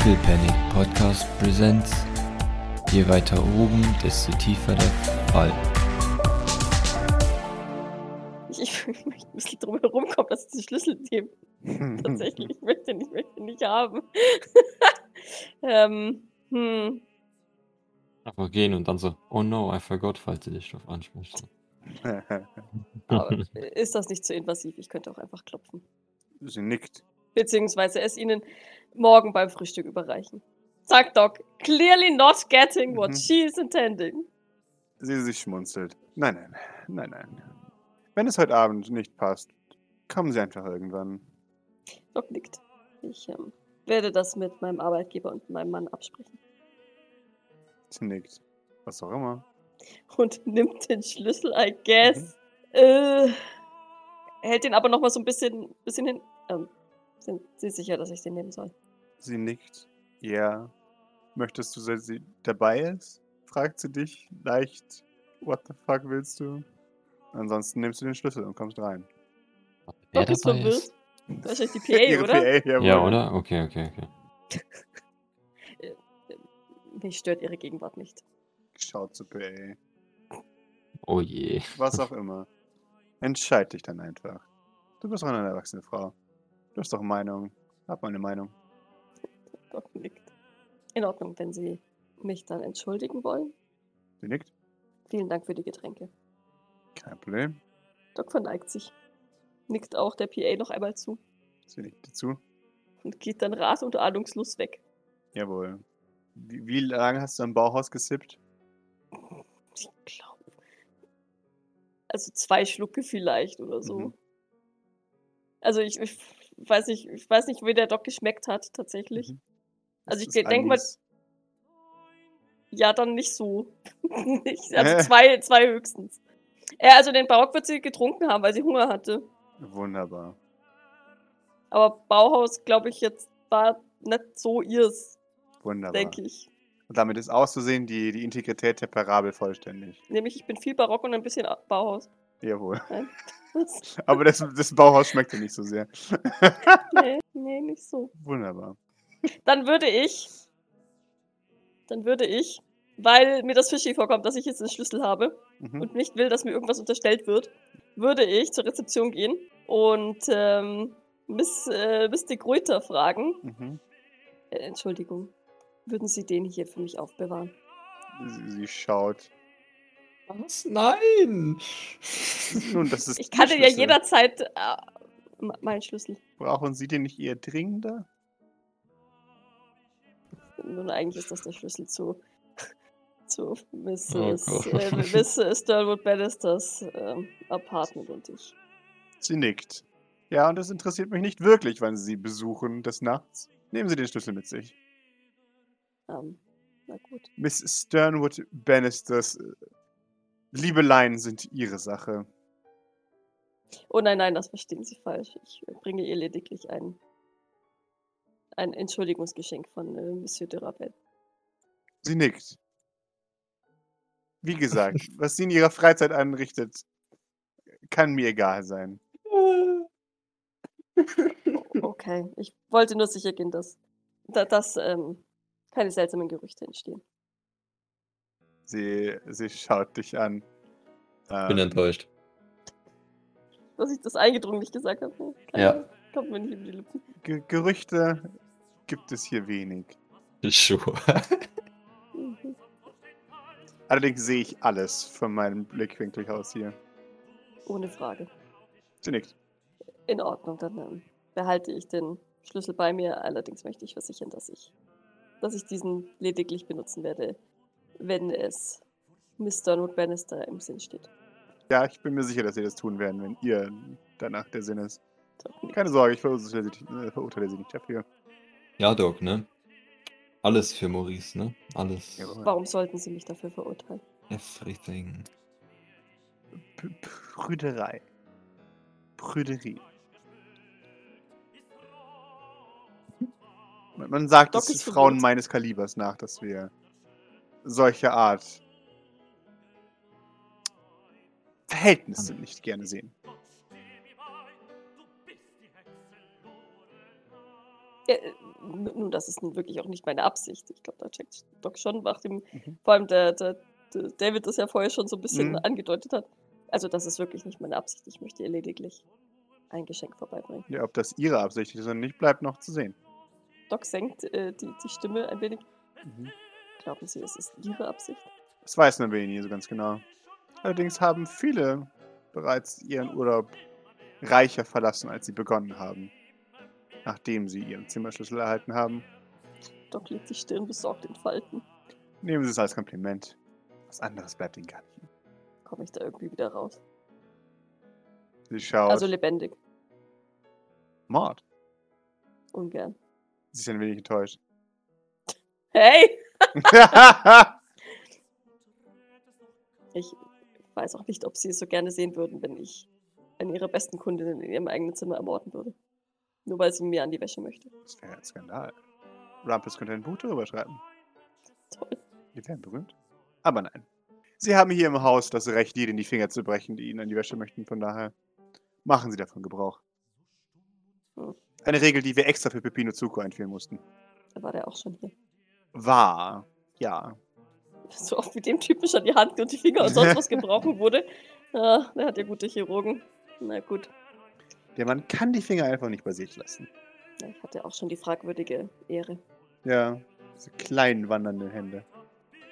Little Panic Podcast Presents. Je weiter oben, desto tiefer der Fall. Ich, ich möchte ein bisschen drum herum kommen, dass ich den Schlüssel nehme. Tatsächlich, ich möchte ihn, ich möchte ihn nicht haben. ähm, hm. Einfach gehen und dann so, oh no, I forgot, falls sie dich drauf anspricht. Aber ist das nicht zu invasiv? Ich könnte auch einfach klopfen. Sie nickt. Beziehungsweise es Ihnen morgen beim Frühstück überreichen. Sagt Doc, clearly not getting what Mhm. she is intending. Sie sich schmunzelt. Nein, nein, nein, nein. Wenn es heute Abend nicht passt, kommen Sie einfach irgendwann. Doc nickt. Ich ähm, werde das mit meinem Arbeitgeber und meinem Mann absprechen. Sie nickt. Was auch immer. Und nimmt den Schlüssel, I guess. Äh, hält den aber noch mal so ein bisschen, bisschen hin. Ähm, sind Sie sicher, dass ich den nehmen soll? Sie nickt. Ja. Möchtest du, dass sie dabei ist? Fragt sie dich leicht. What the fuck willst du? Ansonsten nimmst du den Schlüssel und kommst rein. Wer Doc ist dabei ist? Wahrscheinlich die PA, oder? PA, jawohl. Ja, oder? Okay, okay, okay. Mich stört ihre Gegenwart nicht. Schaut zur PA. Oh je. Was auch immer. Entscheid dich dann einfach. Du bist doch eine erwachsene Frau. Du hast doch Meinung. Hab mal eine Meinung. Doc nickt. In Ordnung, wenn Sie mich dann entschuldigen wollen. Sie nickt. Vielen Dank für die Getränke. Kein Problem. Doc verneigt sich. Nickt auch der PA noch einmal zu Sie nickt dir zu. und geht dann rat und ahnungslos weg. Jawohl. Wie, wie lange hast du am Bauhaus gesippt? Ich glaube. Also zwei Schlucke vielleicht oder so. Mhm. Also ich, ich weiß nicht, ich weiß nicht, wie der Doc geschmeckt hat, tatsächlich. Mhm. Also ich denke mal, ja, dann nicht so. nicht, also zwei, zwei höchstens. Ja, also den Barock wird sie getrunken haben, weil sie Hunger hatte. Wunderbar. Aber Bauhaus, glaube ich, jetzt war nicht so ihrs, Wunderbar. denke ich. Und damit ist auszusehen die, die Integrität der Parabel vollständig. Nämlich, ich bin viel Barock und ein bisschen Bauhaus. Jawohl. Aber das, das Bauhaus schmeckt dir nicht so sehr. nee, nee, nicht so. Wunderbar. Dann würde ich, dann würde ich, weil mir das fishy vorkommt, dass ich jetzt den Schlüssel habe Mhm. und nicht will, dass mir irgendwas unterstellt wird, würde ich zur Rezeption gehen und ähm, Miss, äh, Miss de Gruyter fragen. Mhm. Äh, Entschuldigung, würden Sie den hier für mich aufbewahren? Sie, sie schaut. Was? Nein! Nun, das ist Ich kann den ja jederzeit äh, meinen Schlüssel. Brauchen Sie den nicht eher dringender? Nun, eigentlich ist das der Schlüssel zu, zu Mrs. Oh Gott. äh, Miss Sternwood Bannisters ähm, Apartment und ich. Sie nickt. Ja, und es interessiert mich nicht wirklich, wann Sie sie besuchen des Nachts. Nehmen Sie den Schlüssel mit sich. Ähm, na gut. Miss Sternwood Bannisters äh, Liebeleien sind Ihre Sache. Oh nein, nein, das verstehen Sie falsch. Ich bringe ihr lediglich ein, ein Entschuldigungsgeschenk von äh, Monsieur de Rabel. Sie nickt. Wie gesagt, was sie in ihrer Freizeit anrichtet, kann mir egal sein. Okay, ich wollte nur sicher gehen, dass, da- dass ähm, keine seltsamen Gerüchte entstehen. Sie, sie schaut dich an. Bin Ähm, enttäuscht. Dass ich das eingedrungen nicht gesagt habe. Keine Ja. Kommt mir nicht über die Lippen. Ge Gerüchte gibt es hier wenig. Sure. Mhm. Allerdings sehe ich alles von meinem Blickwinkel aus hier. Ohne Frage. Sie nickt. In Ordnung, dann ähm, behalte ich den Schlüssel bei mir. Allerdings möchte ich versichern, dass ich, dass ich diesen lediglich benutzen werde, wenn es Miss Donald Bannister im Sinn steht. Ja, ich bin mir sicher, dass sie das tun werden, wenn ihr danach der Sinn ist. Keine Sorge, ich verurteile sie, äh, verurteile sie nicht dafür. Ja, Doc, ne? Alles für Maurice, ne? Alles. Jawohl. Warum sollten Sie mich dafür verurteilen? Everything. P Prüderei. Prüderie. Man, man sagt Doc es ist Frauen meines Kalibers nach, dass wir solche Art Verhältnisse nicht gerne sehen. Äh, n- nun, das ist nun wirklich auch nicht meine Absicht. Ich glaube, da checkt Doc schon, nachdem Mhm. vor allem der, der, der David das ja vorher schon so ein bisschen Mhm. angedeutet hat. Also, das ist wirklich nicht meine Absicht. Ich möchte ihr lediglich ein Geschenk vorbeibringen. Ja, ob das ihre Absicht ist oder nicht, bleibt noch zu sehen. Doc senkt äh, die, die Stimme ein wenig. Mhm. Glauben Sie, es ist Ihre Absicht? Das weiß man nie so ganz genau. Allerdings haben viele bereits ihren Urlaub reicher verlassen, als sie begonnen haben. Nachdem sie ihren Zimmerschlüssel erhalten haben. Doc legt die Stirn besorgt in Falten. Nehmen Sie es als Kompliment. Was anderes bleibt Ihnen gar nicht. Komme ich da irgendwie wieder raus? Sie schaut. Also lebendig. Mord. Ungern. Sie ist ein wenig enttäuscht. Hey! Ich weiß auch nicht, ob Sie es so gerne sehen würden, wenn ich eine Ihrer besten Kundinnen in Ihrem eigenen Zimmer ermorden würde. Nur weil sie mir an die Wäsche möchte. das wäre ein Skandal. Rumpus könnte ein Buch darüber schreiben. Toll. Die wären berühmt. Aber nein. Sie haben hier im Haus das Recht, jedem die Finger zu brechen, die Ihnen an die Wäsche möchten. Von daher machen Sie davon Gebrauch. Hm. Eine Regel, die wir extra für Pepino Zuko einführen mussten. Da war der auch schon hier. War. Ja. So oft wie dem Typen schon die Hand und die Finger und sonst was gebrochen wurde. Ja, der hat ja gute Chirurgen. Na gut. Der Mann kann die Finger einfach nicht bei sich lassen. Ich hatte auch schon die fragwürdige Ehre. Ja. Diese kleinen wandernden Hände.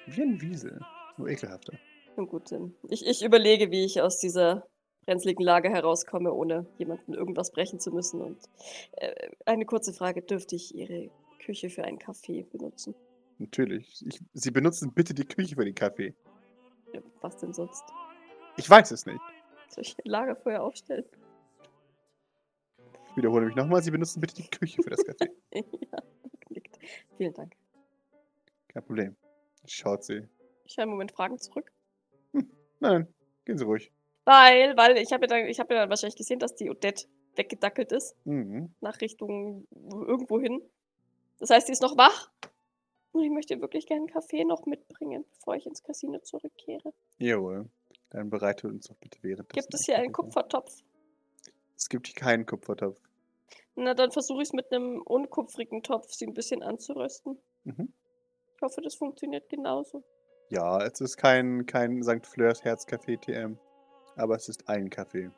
Wie ein Wiesel. Nur ekelhafter. Na gut, ich, ich überlege, wie ich aus dieser brenzligen Lage herauskomme, ohne jemanden irgendwas brechen zu müssen. Und äh, eine kurze Frage: Dürfte ich Ihre Küche für einen Kaffee benutzen? Natürlich. Ich, Sie benutzen bitte die Küche für den Kaffee. Ja, was denn sonst? Ich weiß es nicht. Soll ich ein Lagerfeuer aufstellen? Ich wiederhole mich nochmal. Sie benutzen bitte die Küche für das Kaffee. ja, nickt. Vielen Dank. Kein Problem. Schaut sie. Ich höre im Moment Fragen zurück. Nein, gehen Sie ruhig. Weil, weil ich habe ja, dann- ich hab ja dann wahrscheinlich gesehen, dass die Odette weggedackelt ist, Mhm. nach Richtung irgendwo hin. Das heißt, sie ist noch wach. Und ich möchte wirklich gerne einen Kaffee noch mitbringen, bevor ich ins Casino zurückkehre. Jawohl. Dann bereite uns doch bitte während Gibt es hier einen Kupfertopf? Es gibt hier keinen Kupfertopf. Na, dann versuche ich es mit einem unkupfrigen Topf, sie ein bisschen anzurösten. Mhm. Ich hoffe, das funktioniert genauso. Ja, es ist kein, kein St. Fleurs Herzcafé TM. Aber es ist ein Kaffee.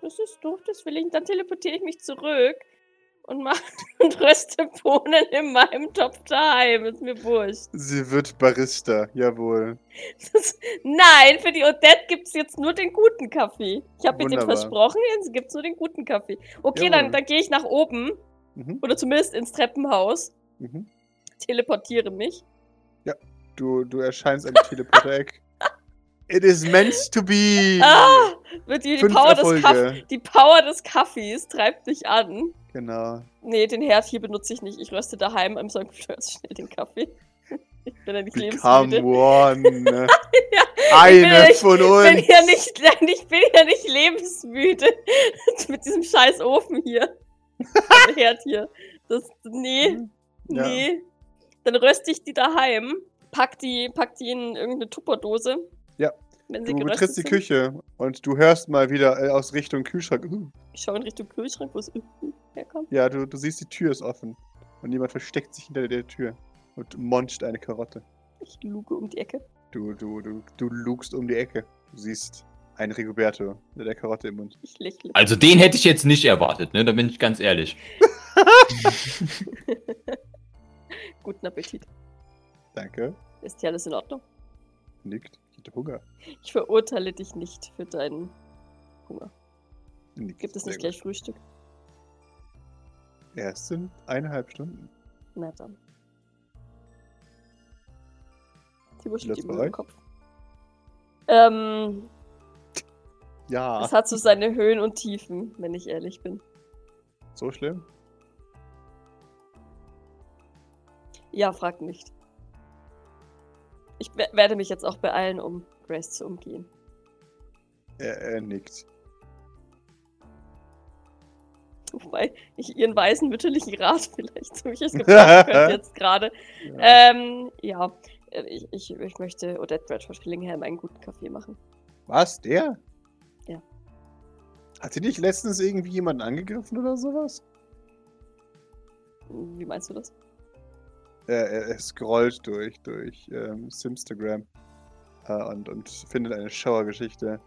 Das ist doof, das will ich. Dann teleportiere ich mich zurück und mache und röste Bohnen in meinem Topf daheim. Ist mir wurscht. Sie wird Barista, jawohl. Das, nein, für die Odette gibt es jetzt nur den guten Kaffee. Ich habe ihr den versprochen, jetzt gibt es nur den guten Kaffee. Okay, dann, Jawohl. dann gehe ich nach oben Mhm. oder zumindest ins Treppenhaus, Mhm. teleportiere mich. Du, du erscheinst am Teleporter-Eck. It is meant to be! Ah, die, die, Power des Kaff die Power des Kaffees treibt mich an. Genau. Nee, den Herd hier benutze ich nicht. Ich röste daheim am St. Fleurs schnell den Kaffee. Ich bin ja nicht Become lebensmüde. one. Ja, Eine nicht- von Ich uns. bin ja nicht, nein, ich bin ja nicht lebensmüde mit diesem scheiß Ofen hier. Also Herd hier. Das, nee. Ja. nee. Dann röste ich die daheim, pack die, pack die in irgendeine Tupperdose. Ja. Wenn sie Du betrittst die sind. Küche und du hörst mal wieder äh, aus Richtung Kühlschrank. Ich schaue in Richtung Kühlschrank, wo es herkommt. ja, du, du siehst, die Tür ist offen. Und jemand versteckt sich hinter der Tür und moncht eine Karotte. Ich luge um die Ecke. Du, du, du, du lugst um die Ecke. Du siehst einen Rigoberto mit der Karotte im Mund. Ich lächle. Also den hätte ich jetzt nicht erwartet, ne? Da bin ich ganz ehrlich. Guten Appetit. Danke. Ist hier alles in Ordnung? Nickt. Ich hatte Hunger. Ich verurteile dich nicht für deinen Hunger. Nickt. Gibt es nicht gleich Frühstück? Erst sind eineinhalb Stunden. Na dann. Die wuschelt das ihm den? Kopf. Ähm, Ja. es hat so seine Höhen und Tiefen, wenn ich ehrlich bin. So schlimm? Ja, frag nicht. Ich we- werde mich jetzt auch beeilen, um Grace zu umgehen. Er, er nickt. Wobei ich ihren weisen mütterlichen Rat vielleicht durchaus gebrauchen könnte jetzt gerade. Ja. Ähm, ja, äh, ich, ich, ich möchte Odette Bradford Fillingham einen guten Kaffee machen. Was? Der? Ja. Hat sie nicht letztens irgendwie jemanden angegriffen oder sowas? Wie meinst du das? Er, er, er scrollt durch, durch ähm, Simstagram äh, und, und findet eine Schauergeschichte.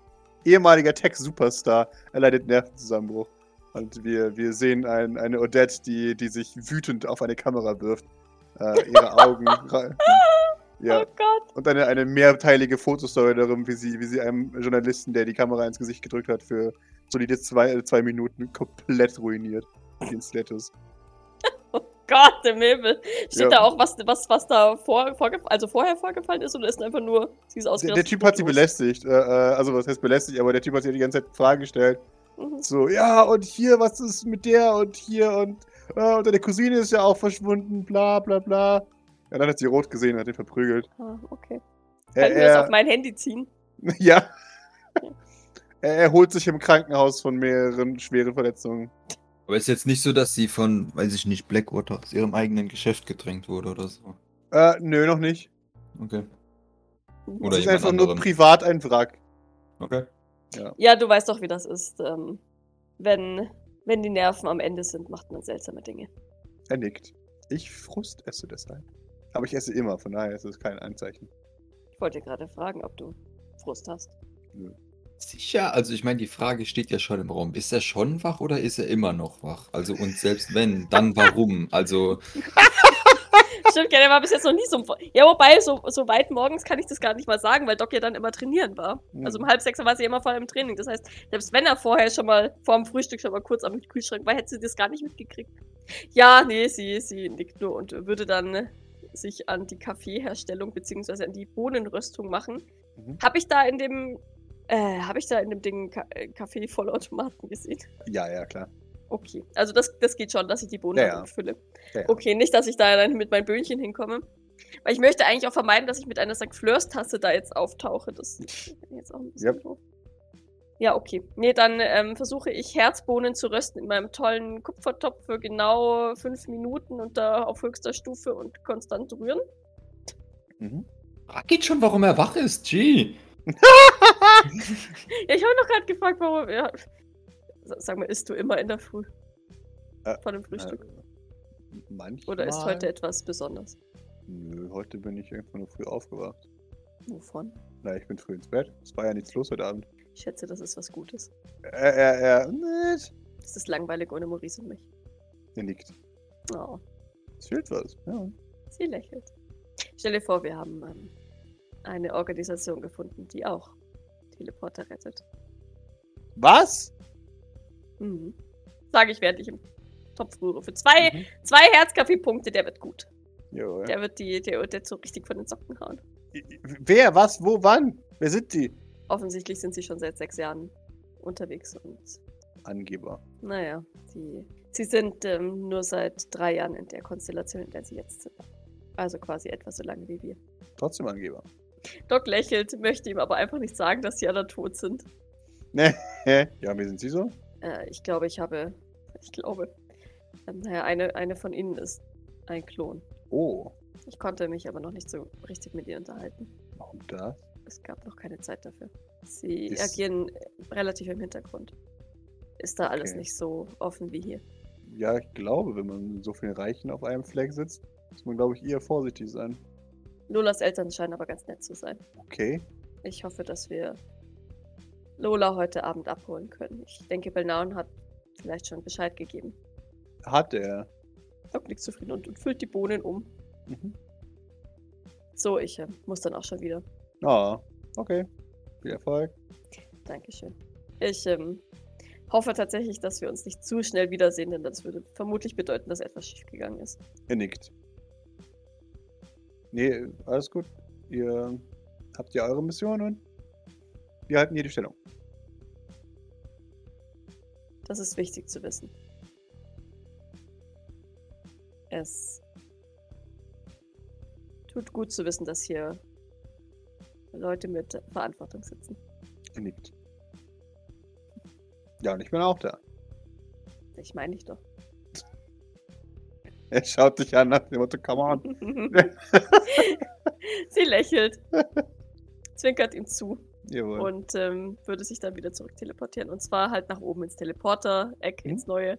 Ehemaliger Tech-Superstar erleidet Nervenzusammenbruch. Und wir, wir sehen ein, eine Odette, die, die sich wütend auf eine Kamera wirft. Äh, ihre Augen. ra- ja. Oh Gott. Und eine, eine mehrteilige Fotostory darum, wie sie, wie sie einem Journalisten, der die Kamera ins Gesicht gedrückt hat, für solide zwei, äh, zwei Minuten komplett ruiniert. Den Status. Gott, im Himmel. Steht Ja. da auch, was, was, was da vor, vorgef also vorher vorgefallen ist oder ist einfach nur, sie ist Der, ausgerastet? der Typ hat sie belästigt. Äh, äh, also, was heißt belästigt? Aber der Typ hat sie die ganze Zeit Fragen gestellt. Mhm. So, ja, und hier, was ist mit der und hier und, äh, und deine Cousine ist ja auch verschwunden, bla bla bla. Ja, dann hat sie rot gesehen und hat ihn verprügelt. Ah, okay. Er, Können wir das er, auf mein Handy ziehen? ja. er erholt sich im Krankenhaus von mehreren schweren Verletzungen. Aber ist jetzt nicht so, dass sie von, weiß ich nicht, Blackwater aus ihrem eigenen Geschäft gedrängt wurde oder so. Äh, nö, noch nicht. Okay. Oder Sie ist einfach nur anderem. privat ein Wrack. Okay. Ja, du weißt doch, wie das ist. Ähm, wenn, wenn die Nerven am Ende sind, macht man seltsame Dinge. Er nickt. Ich Frust esse deshalb. Aber ich esse immer, von daher ist es kein Anzeichen. Ich wollte dir gerade fragen, ob du Frust hast. Sicher, also ich meine, die Frage steht ja schon im Raum. Ist er schon wach oder ist er immer noch wach? Also und selbst wenn, dann warum? Also Stimmt, ja, der war bis jetzt noch nie so. Ja, wobei, so, so weit morgens kann ich das gar nicht mal sagen, weil Doc ja dann immer trainieren war. Also um halb sechs war sie immer voll im Training. Das heißt, selbst wenn er vorher schon mal vor dem Frühstück schon mal kurz am Kühlschrank war, hätte sie das gar nicht mitgekriegt. Ja, nee, sie, sie nickt nur und würde dann sich an die Kaffeeherstellung beziehungsweise an die Bohnenröstung machen. Mhm. Habe ich da in dem, äh, habe ich da in dem Ding Ka äh, Kaffee-Vollautomaten gesehen? Ja, ja, klar. Okay, also das, das geht schon, dass ich die Bohnen Ja, ja. fülle. Ja, ja. Okay, nicht, dass ich da dann mit meinen Böhnchen hinkomme. Weil ich möchte eigentlich auch vermeiden, dass ich mit einer St. Fleurs Tasse da jetzt auftauche. Das ist jetzt auch ein bisschen Yep. doof. Ja, okay. Nee, dann ähm, versuche ich Herzbohnen zu rösten in meinem tollen Kupfertopf für genau fünf Minuten und da auf höchster Stufe und konstant rühren. Mhm. frag ihn schon, warum er wach ist. Gee. Ja, ich habe noch gerade gefragt, warum. Ja. Sag mal, isst du immer in der Früh? Äh, Vor dem Frühstück? Äh, manchmal. Oder ist heute etwas Besonderes? Nö, heute bin ich einfach nur früh aufgewacht. Wovon? Na, ich bin früh ins Bett. Es war ja nichts los heute Abend. Ich schätze, das ist was Gutes. Er, er, er, nicht. Es ist langweilig ohne Maurice und mich. Er nickt. Oh. Es fehlt was. Ja. Sie lächelt. Stell dir vor, wir haben ähm, eine Organisation gefunden, die auch Teleporter rettet. Was? Mhm. Sage ich, während ich im Topf rühre. Für zwei, Mhm. zwei Herzkaffee-Punkte, der wird gut. Jawohl. Der wird die, der jetzt so richtig von den Socken hauen. Wer, was, wo, wann? Wer sind die? Offensichtlich sind sie schon seit sechs Jahren unterwegs und Angeber. naja, die, sie sind ähm, nur seit drei Jahren in der Konstellation, in der sie jetzt sind. Also quasi etwa so lange wie wir. Trotzdem Angeber. Doc lächelt, möchte ihm aber einfach nicht sagen, dass sie alle tot sind. Ne? Ja, wie sind sie so? Äh, ich glaube, ich habe. Ich glaube. Ähm, naja, eine, eine von ihnen ist ein Klon. Oh, Ich konnte mich aber noch nicht so richtig mit ihr unterhalten. warum das? Es gab noch keine Zeit dafür. Sie Ist- agieren relativ im Hintergrund. Ist da alles Okay. nicht so offen wie hier. Ja, ich glaube, wenn man mit so vielen Reichen auf einem Fleck sitzt, muss man, glaube ich, eher vorsichtig sein. Lolas Eltern scheinen aber ganz nett zu sein. Okay. Ich hoffe, dass wir Lola heute Abend abholen können. Ich denke, Belnaun hat vielleicht schon Bescheid gegeben. Hat er. Doc liegt zufrieden und, und füllt die Bohnen um. Mhm. So, ich äh, muss dann auch schon wieder. Ah, okay. Viel Erfolg. Dankeschön. Ich ähm, hoffe tatsächlich, dass wir uns nicht zu schnell wiedersehen, denn das würde vermutlich bedeuten, dass etwas schiefgegangen ist. Er nickt. Nee, alles gut. Ihr habt ja eure Mission und wir halten hier die Stellung. Das ist wichtig zu wissen. Es tut gut zu wissen, dass hier Leute mit Verantwortung sitzen. Er nickt. Ja, und ich bin auch da. Ich meine ich doch. Er schaut dich an nach dem Motto, come on. Sie lächelt, zwinkert ihm zu Jawohl. und ähm, würde sich dann wieder zurück teleportieren. Und zwar halt nach oben ins Teleporter-Eck, Mhm. ins neue.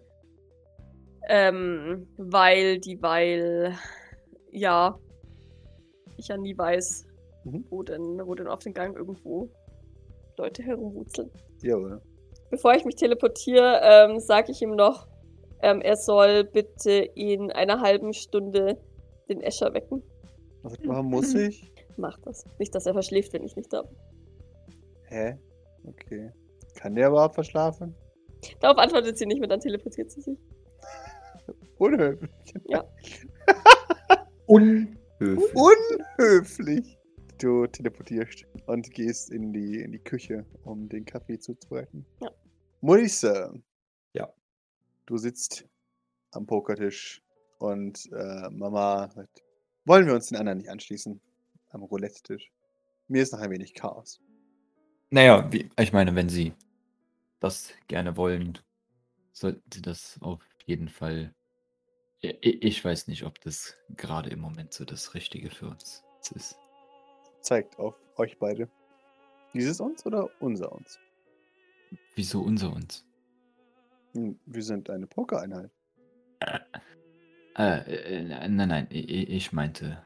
Ähm, weil dieweil, ja, ich ja nie weiß, Mhm. wo, denn, wo denn auf den Gang irgendwo Leute herumwutzeln. Jawohl. Bevor ich mich teleportiere, ähm, sage ich ihm noch, ähm, er soll bitte in einer halben Stunde den Escher wecken. Was machen muss ich? Mach das. Nicht, dass er verschläft, wenn ich nicht da bin. Hä? Okay. Kann der überhaupt verschlafen? Darauf antwortet sie nicht mehr, dann teleportiert sie sich. Unhöflich. Ja. Unhöflich. Unhöflich. Du teleportierst und gehst in die, in die Küche, um den Kaffee zuzubereiten. Ja. Maurice. Du sitzt am Pokertisch und äh, Mama sagt, wollen wir uns den anderen nicht anschließen? Am Roulette-Tisch. Mir ist noch ein wenig Chaos. Naja, wie, ich meine, wenn Sie das gerne wollen, sollte das auf jeden Fall. Ich weiß nicht, ob das gerade im Moment so das Richtige für uns ist. Zeigt auf euch beide. Dieses uns oder unser uns? Wieso unser uns? Wir sind eine Pokereinheit. Äh, äh, nein, nein, ich meinte.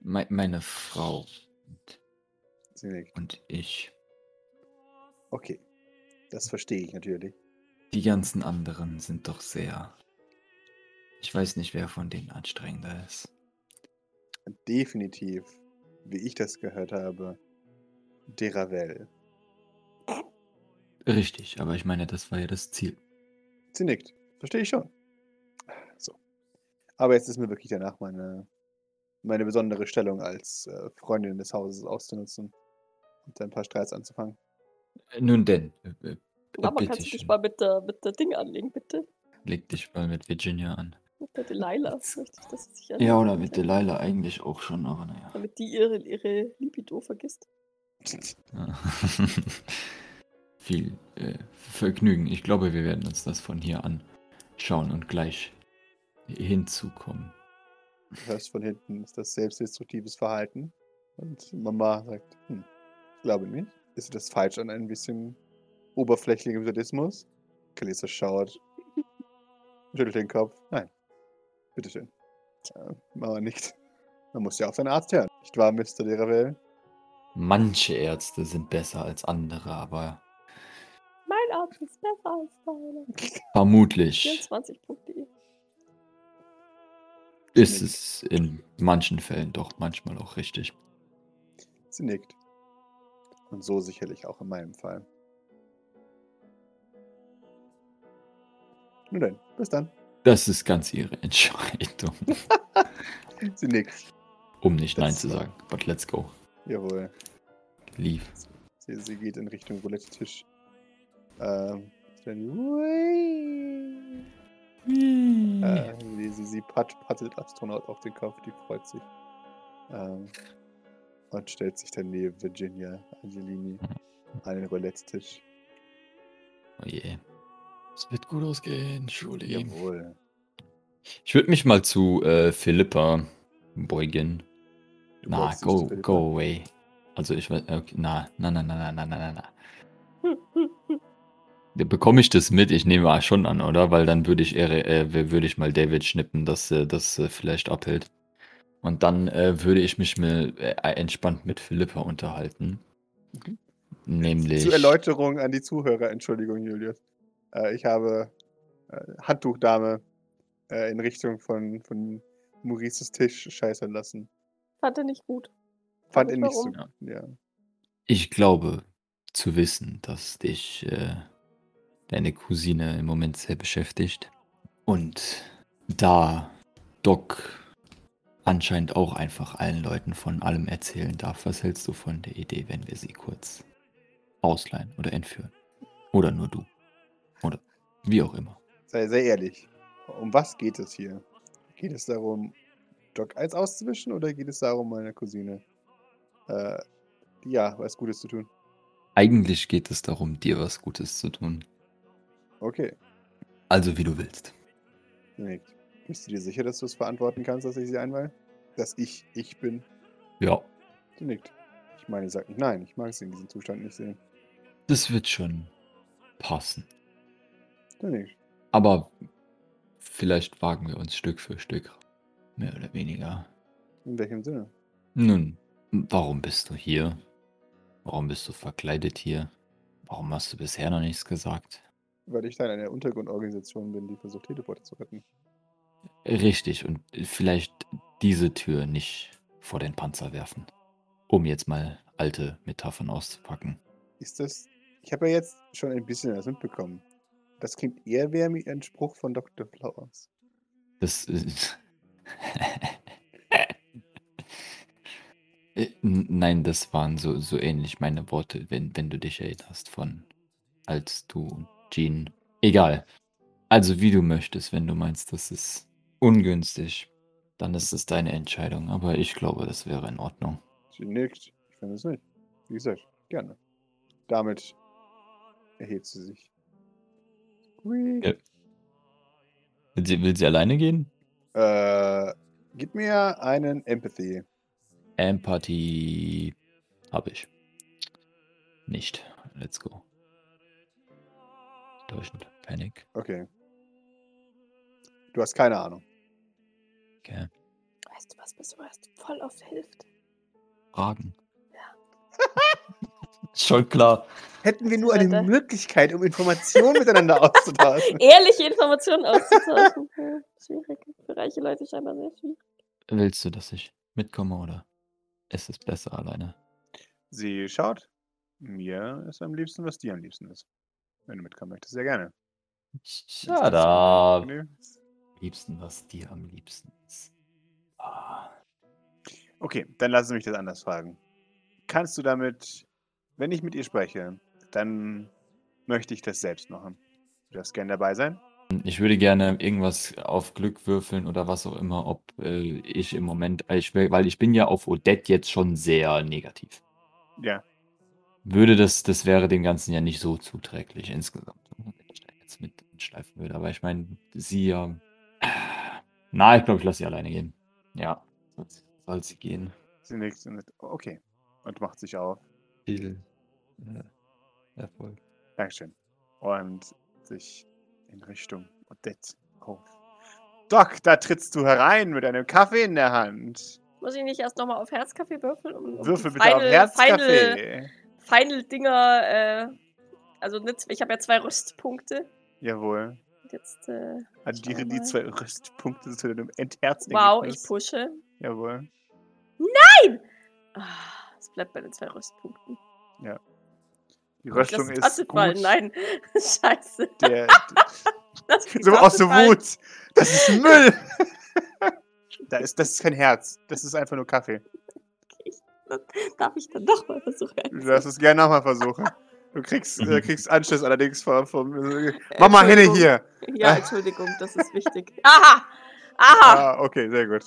Mei- Meine Frau und ich. Okay. Das verstehe ich natürlich. Die ganzen anderen sind doch sehr. Ich weiß nicht, wer von denen anstrengender ist. Definitiv, wie ich das gehört habe, Deravel. Richtig, aber ich meine, das war ja das Ziel. Sie nickt. Verstehe ich schon. So. Aber jetzt ist mir wirklich danach meine, meine besondere Stellung als äh, Freundin des Hauses auszunutzen und ein paar Streits anzufangen. Äh, Nun denn, äh, äh, Mama, bitte kannst du dich mal mit der, mit der Ding anlegen, bitte? leg dich mal mit Virginia an. Mit der Delilah möchte ich, dass sie sich Ja, anlegt, oder mit bitte. Delilah eigentlich auch schon, aber naja. Damit die ihre, ihre Libido vergisst. Ja. Viel äh, Vergnügen. Ich glaube, wir werden uns das von hier anschauen und gleich hinzukommen. Du hörst von hinten, ist das selbstdestruktives Verhalten. Und Mama sagt, hm, ich glaube nicht. Ist das falsch an ein bisschen oberflächlichem Sadismus? Kalisa schaut, schüttelt den Kopf. Nein, bitteschön. Äh, Mama nicht. Man muss ja auf seinen Arzt hören. Nicht wahr, Mr. Deravel? Manche Ärzte sind besser als andere, aber Mein Arzt ist besser als deiner. vermutlich 24.de. ist es in manchen Fällen doch manchmal auch richtig. Sie nickt. Und so sicherlich auch in meinem Fall. Nun denn, bis dann. Das ist ganz ihre Entscheidung. Sie nickt. Um nicht Nein Das zu war- sagen. But let's go. Jawohl. Leave. Sie, sie geht in Richtung Roulette-Tisch. Ähm, dann, äh, sie, sie, pat, pattet Astronaut auf den Kopf, die freut sich. Ähm, und stellt sich dann neben Virginia Angelini an den Roulette-Tisch. Oh je. Es wird gut ausgehen, Julie. Jawohl. Ich würde mich mal zu äh, Philippa beugen. Du Na, go, go away. Also ich weiß, okay, na, na, na, na, na, na, na, na. Bekomme ich das mit? Ich nehme mal schon an, oder? Weil dann würde ich eher, äh, würde ich mal David schnippen, dass äh, das äh, vielleicht abhält. Und dann äh, würde ich mich mal äh, entspannt mit Philippa unterhalten. Mhm. Nämlich. Zur Erläuterung an die Zuhörer, Entschuldigung, Julius. Äh, ich habe äh, Handtuchdame äh, in Richtung von, von Maurices Tisch scheißern lassen. Fand er nicht gut. Fand ihn nicht so gut. Ja. Ich glaube zu wissen, dass dich äh, deine Cousine im Moment sehr beschäftigt. Und da Doc anscheinend auch einfach allen Leuten von allem erzählen darf, was hältst du von der Idee, wenn wir sie kurz ausleihen oder entführen? Oder nur du? Oder wie auch immer. Sei sehr ehrlich. Um was geht es hier? Geht es darum, Doc 1 auszuwischen oder geht es darum, meiner Cousine äh, ja, was Gutes zu tun? Eigentlich geht es darum, dir was Gutes zu tun. Okay. Also wie du willst. Nickt. Bist du dir sicher, dass du es verantworten kannst, dass ich sie einweihe? Dass ich ich bin? Ja, Sie nickt. Ich meine, sie sagt nicht nein. Ich mag sie in diesem Zustand nicht sehen. das wird schon passen. Du nicht. Aber vielleicht wagen wir uns Stück für Stück. Mehr oder weniger. In welchem Sinne? Nun, warum bist du hier? Warum bist du verkleidet hier? Warum hast du bisher noch nichts gesagt? Weil ich Teil einer Untergrundorganisation bin, die versucht, Teleporter zu retten. Richtig, und vielleicht diese Tür nicht vor den Panzer werfen. Um jetzt mal alte Metaphern auszupacken. Ist das. Ich habe ja jetzt schon ein bisschen was mitbekommen. Das klingt eher wie ein Spruch von Dr. Flowers. Das ist. Äh, Nein, das waren so, so ähnlich meine Worte, wenn, wenn du dich erinnerst von als du und Jean. Egal. Also wie du möchtest, wenn du meinst, das ist ungünstig, dann ist es deine Entscheidung. Aber ich glaube, das wäre in Ordnung. Sie nickt. Ich finde es nicht. Wie gesagt, gerne. Damit erhebt sie sich. Ja. Will sie, will sie alleine gehen? Äh, gib mir einen Empathy. Empathie habe ich. Nicht. Let's go. Täuschend. Panic. Okay. Du hast keine Ahnung. Okay. Weißt du was, mir so erst voll oft hilft? Fragen. Schon klar. Hätten wir nur eine Alter. Möglichkeit, um Informationen miteinander auszutauschen. Ehrliche Informationen auszutauschen. Ja, schwierig. Für reiche Leute scheinbar sehr schwierig. Willst du, dass ich mitkomme oder ist es besser alleine? Sie schaut. Mir ist am liebsten, was dir am liebsten ist. Wenn du mitkommen möchtest, sehr gerne. Shut up. Liebsten, was dir am liebsten ist. Ah. Okay, dann lass mich das anders fragen. Kannst du damit, wenn ich mit ihr spreche, dann möchte ich das selbst machen. Du darfst gerne dabei sein. Ich würde gerne irgendwas auf Glück würfeln oder was auch immer, ob äh, ich im Moment, ich, weil ich bin ja auf Odette jetzt schon sehr negativ. Ja. Würde das, das wäre dem Ganzen ja nicht so zuträglich insgesamt, wenn ich da jetzt mit schleifen würde. Aber ich meine, sie ja. Na, ich glaube, ich lasse sie alleine gehen. Ja, soll sie- gehen. Sie nickt und okay. Und macht sich auf. Viel äh, Erfolg. Dankeschön. Und sich in Richtung Odette auf. Doc, da trittst du herein mit einem Kaffee in der Hand. Muss ich nicht erst nochmal auf Herzkaffee würfeln? Um, um Würfel bitte auf Herzkaffee. Final Dinger, äh, also nicht, ich habe ja zwei Rüstpunkte. Jawohl. Und Jetzt, äh, Addiere die zwei Rüstpunkte zu deinem Enterzen. wow, ich pushe. Jawohl. Ah, es bleibt bei den zwei Rüstpunkten. Die Ich Rüstung ist Tasse gut. fallen. Nein, scheiße. Der, die so aus der. Wut. Das ist Müll. da ist, das ist kein Herz. Das ist einfach nur Kaffee. Darf ich dann nochmal versuchen? Du darfst es gerne nochmal versuchen. Du kriegst, äh, Mhm. kriegst Anschluss allerdings vom. vom äh, Mama Henne hier. Ja, Entschuldigung, das ist wichtig. Aha! Aha! Ah, okay, sehr gut.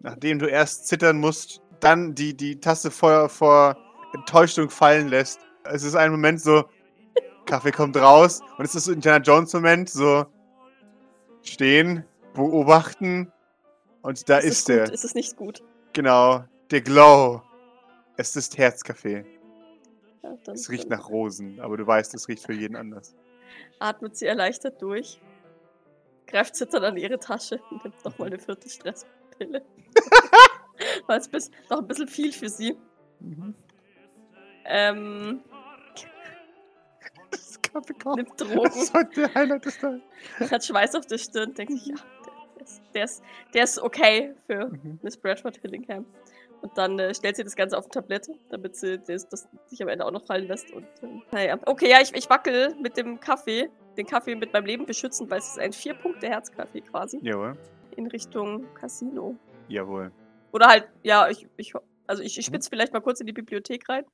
Nachdem du erst zittern musst, dann die, die Tasse vor, vor Enttäuschung fallen lässt. Es ist ein Moment so, Kaffee kommt raus und es ist so ein Indiana Jones Moment, so stehen, beobachten und da es ist, gut, der. Es ist nicht gut. Genau, der Glow. Es ist Herzkaffee. Ja, Es riecht nach Rosen, aber du weißt, es riecht für jeden anders. atmet sie erleichtert durch, greift zitternd an ihre Tasche und nimmt nochmal eine Viertelstresspille. Jetzt bis, noch ein bisschen viel für sie. Mhm. Ähm, Das Kaffee kommt. nimmt Das Drogen, heute der Highlight des Tages. hat Schweiß auf der Stirn, denkt sich, ja, der ist, der, ist, der ist okay für Mhm. Miss Bradford Hillingham. Und dann äh, stellt sie das Ganze auf ein Tablett, damit sie das, das sich am Ende auch noch fallen lässt. Und ähm, naja. Okay, ja, ich, ich wackel mit dem Kaffee, den Kaffee mit meinem Leben beschützen, weil es ist ein Vier-Punkte-Herzkaffee quasi, Jawohl. in Richtung Casino. Jawohl. Oder halt, ja, ich, ich also ich, ich spitze vielleicht mal kurz in die Bibliothek rein,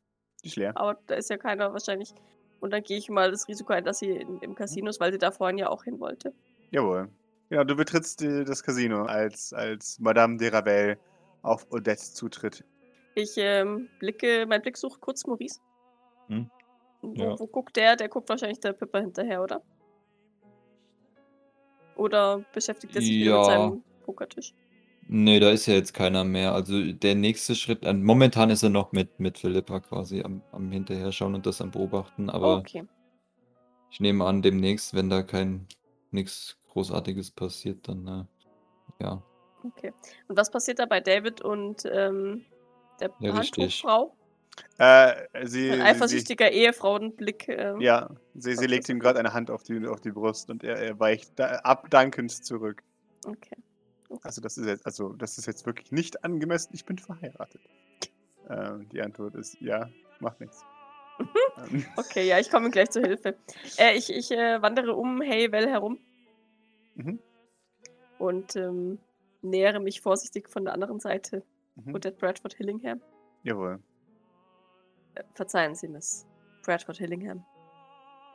Die ist leer. aber da ist ja keiner wahrscheinlich. Und dann gehe ich mal das Risiko ein, dass sie in, im Casino ist, weil sie da vorhin ja auch hin wollte. Jawohl. Genau, du betrittst äh, das Casino, als, als Madame de Ravel auf Odette zutritt. Ich ähm, blicke, mein Blick sucht kurz Maurice. Hm. Wo, Ja. wo guckt der? Der guckt wahrscheinlich der Pippa hinterher, oder? Oder beschäftigt er sich Ja. mit seinem Pokertisch? Nee, da ist ja jetzt keiner mehr. Also der nächste Schritt, momentan ist er noch mit, mit Philippa quasi am, am Hinterherschauen und das am Beobachten, aber Okay. Ich nehme an, demnächst, wenn da kein nichts Großartiges passiert, dann, äh, ja. Okay. Und was passiert da bei David und ähm, der Ja. Handtuchfrau? Äh, sie, Ein eifersüchtiger Ehefrauenblick. Ähm, ja, sie, sie legt ihm gerade eine Hand auf die, auf die Brust und er, er weicht da, abdankend zurück. Okay. Also das ist jetzt, also das ist jetzt wirklich nicht angemessen. Ich bin verheiratet. Ähm, die Antwort ist ja, macht nichts. Ähm, Okay, ja, ich komme gleich zur Hilfe. Äh, ich ich äh, wandere um Haywell herum mhm, und ähm, nähere mich vorsichtig von der anderen Seite. mhm. Odette Bradford Hillingham. Jawohl. Äh, verzeihen Sie, Miss Bradford Hillingham.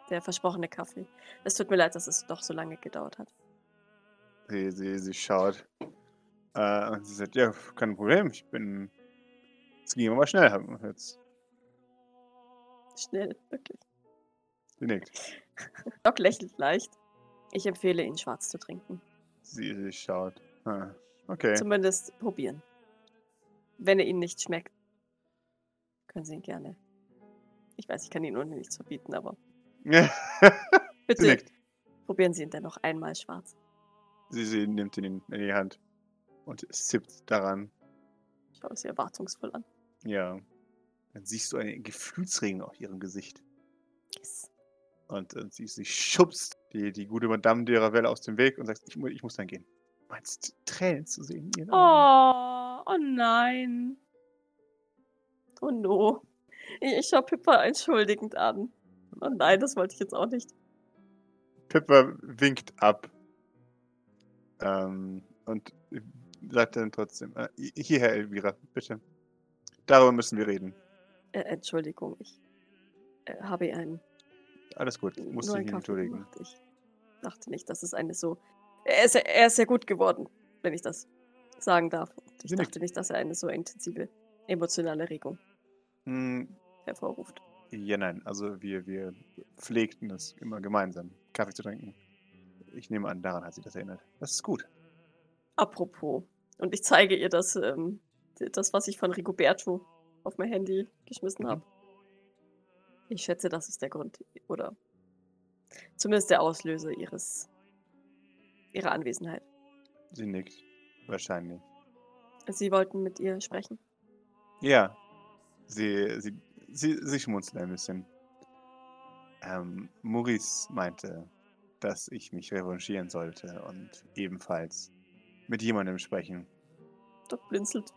Der versprochene Kaffee. Es tut mir leid, dass es doch so lange gedauert hat. Sie, sie, sie schaut. Äh, und sie sagt, ja, kein Problem. Ich bin. Es ging immer schnell. Jetzt. Schnell, wirklich. Sie nickt. Doc lächelt leicht. Ich empfehle Ihnen, schwarz zu trinken. Sie, sie schaut. Ah, okay. Zumindest probieren. Wenn er Ihnen nicht schmeckt, können Sie ihn gerne. Ich weiß, ich kann Ihnen ohne nichts verbieten, aber sie bitte nickt. probieren Sie ihn dennoch einmal schwarz. Sie, sie nimmt ihn in, die Hand und sippt daran. Ich schaue Sie erwartungsvoll an. Ja. Dann siehst du einen Gefühlsregen auf ihrem Gesicht. Yes. Und äh, sie, sie schubst die, die gute Madame de Ravel aus dem Weg und sagt, ich, ich muss dann gehen. Meinst Tränen zu sehen in ihren Augen? Oh, oh nein. Oh no. Ich, ich schaue Pippa entschuldigend an. Oh nein, das wollte ich jetzt auch nicht. Pippa winkt ab. Ähm, und sagt dann trotzdem, äh, hierher, Elvira, bitte. Darüber müssen wir reden. Äh, Entschuldigung, ich äh, habe einen, Alles gut, muss dich einen nicht entschuldigen. Ich dachte nicht, dass es eine so... Er ist, er ist sehr gut geworden, wenn ich das sagen darf. Ich Sie nickt. dachte nicht, dass er eine so intensive emotionale Regung Hm, hervorruft. ja, nein, also wir, wir pflegten es immer gemeinsam, Kaffee zu trinken. Ich nehme an, daran hat sie das erinnert. Das ist gut. Apropos. Und ich zeige ihr das, ähm, das, was ich von Rigoberto auf mein Handy geschmissen Mhm. habe. Ich schätze, das ist der Grund. Oder zumindest der Auslöser ihres ihrer Anwesenheit. Sie nickt. Wahrscheinlich. Sie wollten mit ihr sprechen. Ja. Sie, sie, sie, sie schmunzelt ein bisschen. Ähm, Maurice meinte, dass ich mich revanchieren sollte und ebenfalls mit jemandem sprechen. Doc blinzelt.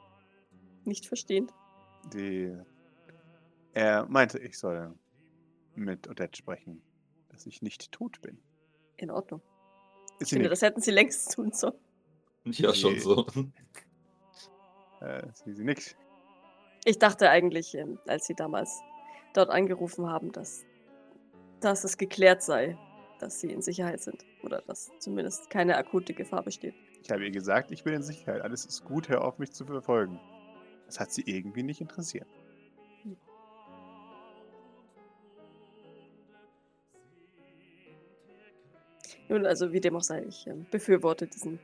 Nicht verstehend. Die, er meinte, ich soll mit Odette sprechen, dass ich nicht tot bin. In Ordnung. Ich Sie finde, das hätten sie längst tun sollen. Ja, schon Nee. so. Äh, sie, sie nickt. Ich dachte eigentlich, ähm, als sie damals dort angerufen haben, dass, dass es geklärt sei, dass sie in Sicherheit sind. Oder dass zumindest keine akute Gefahr besteht. Ich habe ihr gesagt, ich bin in Sicherheit. Alles ist gut, hör auf, mich zu verfolgen. Das hat sie irgendwie nicht interessiert. Nun, also wie dem auch sei, ich ähm, befürworte diesen,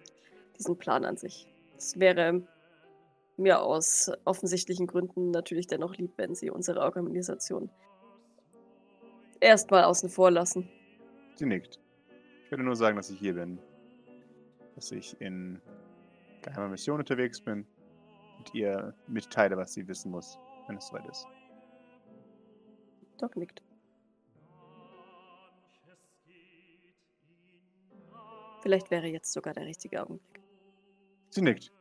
diesen Plan an sich. Es wäre mir aus offensichtlichen Gründen natürlich dennoch lieb, wenn Sie unsere Organisation erstmal außen vor lassen. Sie nickt. Ich werde nur sagen, dass ich hier bin. Dass ich in geheimer Mission unterwegs bin und ihr mitteile, was sie wissen muss, wenn es soweit ist. Doc nickt. Vielleicht wäre jetzt sogar der richtige Augenblick. Sie nickt.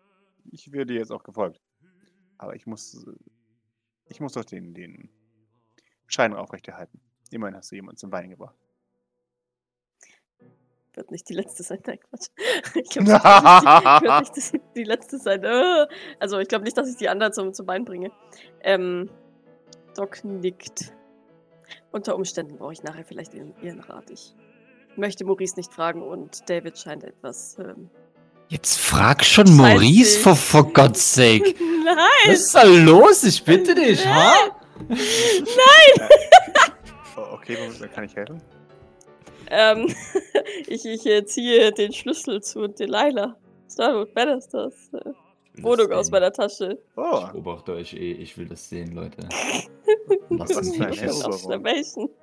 Ich werde jetzt auch gefolgt. Aber ich muss. äh, Ich muss doch den, den Schein aufrechterhalten. Immerhin hast du jemanden zum Weinen gebracht. Wird nicht die letzte sein, nein, Quatsch. Ich glaube, nicht, die, wird nicht die letzte sein. Äh, Also, ich glaube nicht, dass ich die anderen zum, zum Bein bringe. Ähm, Doc nickt. Unter Umständen brauche ich nachher vielleicht ihren, ihren Rat. Ich möchte Maurice nicht fragen und David scheint etwas. Ähm, Jetzt frag schon. Maurice, for, for God's sake. Nein! Was ist da los? Ich bitte dich, ha? Oh, okay, kann ich helfen? Ähm, ich, ich äh, ziehe den Schlüssel zu Delilah. Starwood Bannisters äh, Wohnung aus meiner Tasche. Oh, Ich beobachte euch eh, ich will das sehen, Leute. Was ist Sie für